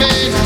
made